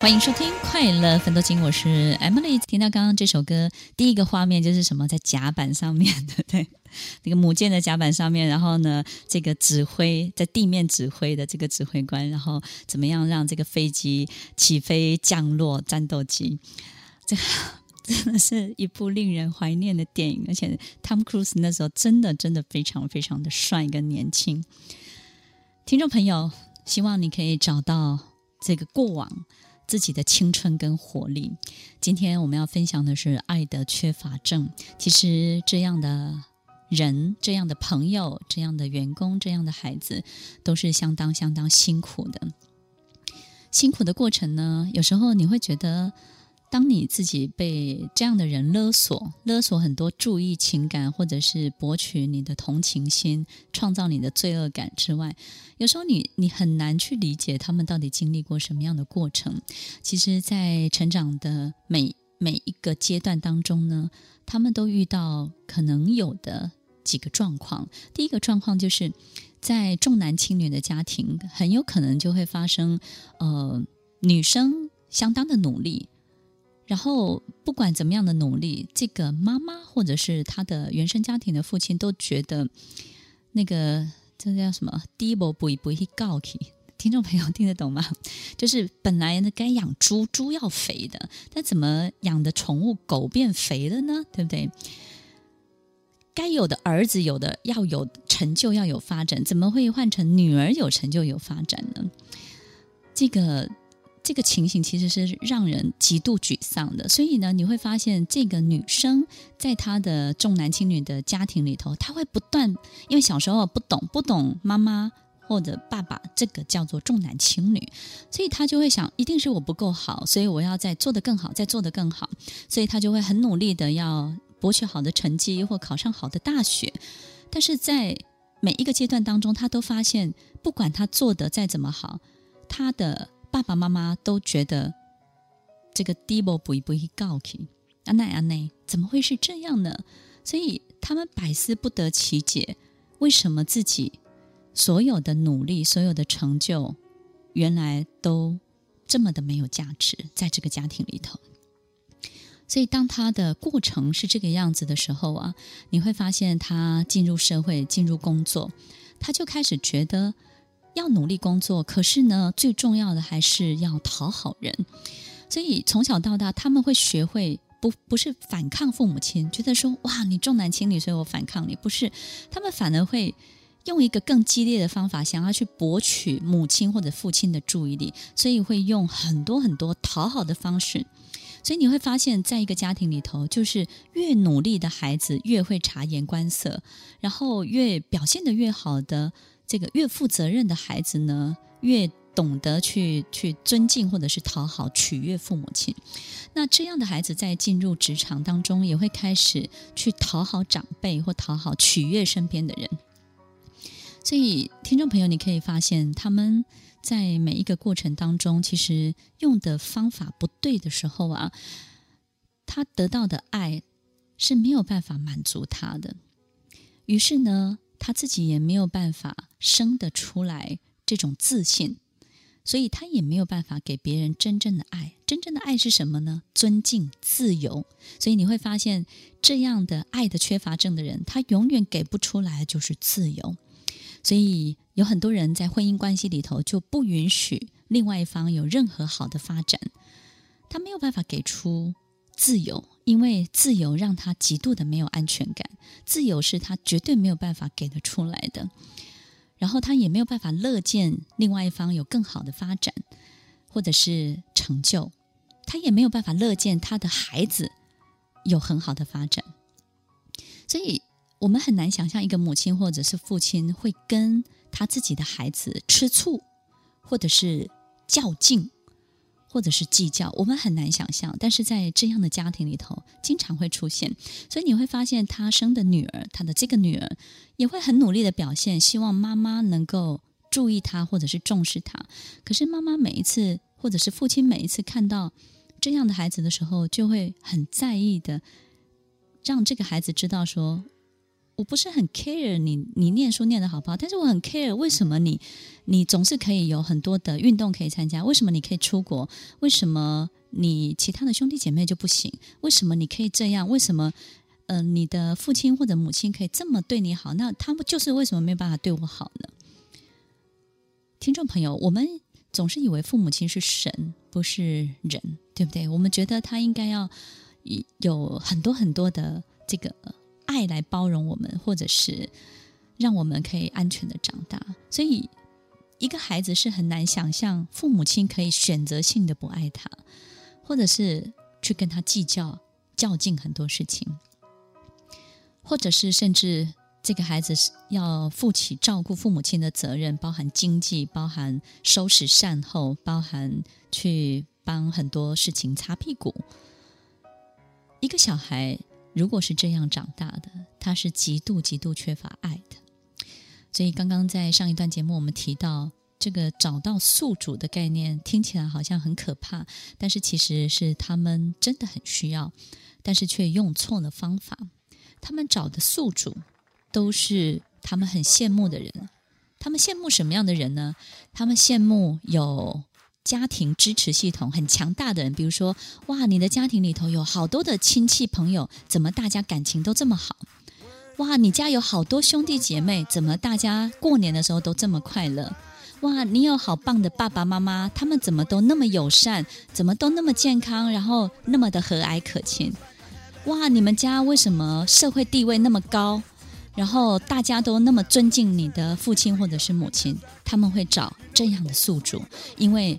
欢迎收听《快乐分多金》，我是 Emily。听到刚刚这首歌，第一个画面就是什么？在甲板上面的，对，那个母舰的甲板上面，然后呢，这个指挥在地面指挥的这个指挥官，然后怎么样让这个飞机起飞、降落、战斗机？这 真的是一部令人怀念的电影，而且 Tom Cruise 那时候真的真的非常非常的帅跟年轻。听众朋友，希望你可以找到这个过往。自己的青春跟活力。今天我们要分享的是爱的缺乏症。其实这样的人、这样的朋友、这样的员工、这样的孩子，都是相当相当辛苦的。辛苦的过程呢，有时候你会觉得。当你自己被这样的人勒索，勒索很多注意情感，或者是博取你的同情心，创造你的罪恶感之外，有时候你你很难去理解他们到底经历过什么样的过程。其实，在成长的每每一个阶段当中呢，他们都遇到可能有的几个状况。第一个状况就是在重男轻女的家庭，很有可能就会发生，呃，女生相当的努力。然后，不管怎么样的努力，这个妈妈或者是他的原生家庭的父亲都觉得，那个这叫什么？低保不不会告起。听众朋友听得懂吗？就是本来呢该养猪，猪要肥的，但怎么养的宠物狗变肥了呢？对不对？该有的儿子有的要有成就，要有发展，怎么会换成女儿有成就有发展呢？这个。这个情形其实是让人极度沮丧的，所以呢，你会发现这个女生在她的重男轻女的家庭里头，她会不断，因为小时候不懂，不懂妈妈或者爸爸这个叫做重男轻女，所以她就会想，一定是我不够好，所以我要再做得更好，再做得更好，所以她就会很努力的要博取好的成绩或考上好的大学，但是在每一个阶段当中，她都发现，不管她做得再怎么好，她的。爸爸妈妈都觉得这个低保不不会告起，阿奈阿奈怎么会是这样呢？所以他们百思不得其解，为什么自己所有的努力、所有的成就，原来都这么的没有价值，在这个家庭里头。所以当他的过程是这个样子的时候啊，你会发现他进入社会、进入工作，他就开始觉得。要努力工作，可是呢，最重要的还是要讨好人。所以从小到大，他们会学会不不是反抗父母亲，觉得说哇，你重男轻女，所以我反抗你。不是，他们反而会用一个更激烈的方法，想要去博取母亲或者父亲的注意力，所以会用很多很多讨好的方式。所以你会发现，在一个家庭里头，就是越努力的孩子越会察言观色，然后越表现得越好的。这个越负责任的孩子呢，越懂得去去尊敬或者是讨好取悦父母亲。那这样的孩子在进入职场当中，也会开始去讨好长辈或讨好取悦身边的人。所以，听众朋友，你可以发现，他们在每一个过程当中，其实用的方法不对的时候啊，他得到的爱是没有办法满足他的。于是呢，他自己也没有办法生得出来这种自信，所以他也没有办法给别人真正的爱。真正的爱是什么呢？尊敬、自由。所以你会发现，这样的爱的缺乏症的人，他永远给不出来就是自由。所以有很多人在婚姻关系里头就不允许另外一方有任何好的发展，他没有办法给出自由。因为自由让他极度的没有安全感，自由是他绝对没有办法给得出来的，然后他也没有办法乐见另外一方有更好的发展或者是成就，他也没有办法乐见他的孩子有很好的发展，所以我们很难想象一个母亲或者是父亲会跟他自己的孩子吃醋或者是较劲。或者是计较，我们很难想象，但是在这样的家庭里头，经常会出现。所以你会发现，他生的女儿，他的这个女儿，也会很努力的表现，希望妈妈能够注意他，或者是重视他。可是妈妈每一次，或者是父亲每一次看到这样的孩子的时候，就会很在意的，让这个孩子知道说，我不是很 care 你你念书念得好不好，但是我很 care 为什么你你总是可以有很多的运动可以参加，为什么你可以出国，为什么你其他的兄弟姐妹就不行？为什么你可以这样？为什么嗯、呃，你的父亲或者母亲可以这么对你好？那他们就是为什么没有办法对我好呢？听众朋友，我们总是以为父母亲是神，不是人，对不对？我们觉得他应该要有很多很多的这个。爱来包容我们，或者是让我们可以安全的长大。所以，一个孩子是很难想象父母亲可以选择性的不爱他，或者是去跟他计较、较劲很多事情，或者是甚至这个孩子是要负起照顾父母亲的责任，包含经济、包含收拾善后、包含去帮很多事情擦屁股。一个小孩。如果是这样长大的，他是极度极度缺乏爱的。所以刚刚在上一段节目，我们提到这个找到宿主的概念，听起来好像很可怕，但是其实是他们真的很需要，但是却用错了方法。他们找的宿主都是他们很羡慕的人。他们羡慕什么样的人呢？他们羡慕有。家庭支持系统很强大的人，比如说，哇，你的家庭里头有好多的亲戚朋友，怎么大家感情都这么好？哇，你家有好多兄弟姐妹，怎么大家过年的时候都这么快乐？哇，你有好棒的爸爸妈妈，他们怎么都那么友善，怎么都那么健康，然后那么的和蔼可亲？哇，你们家为什么社会地位那么高？然后大家都那么尊敬你的父亲或者是母亲，他们会找这样的宿主，因为。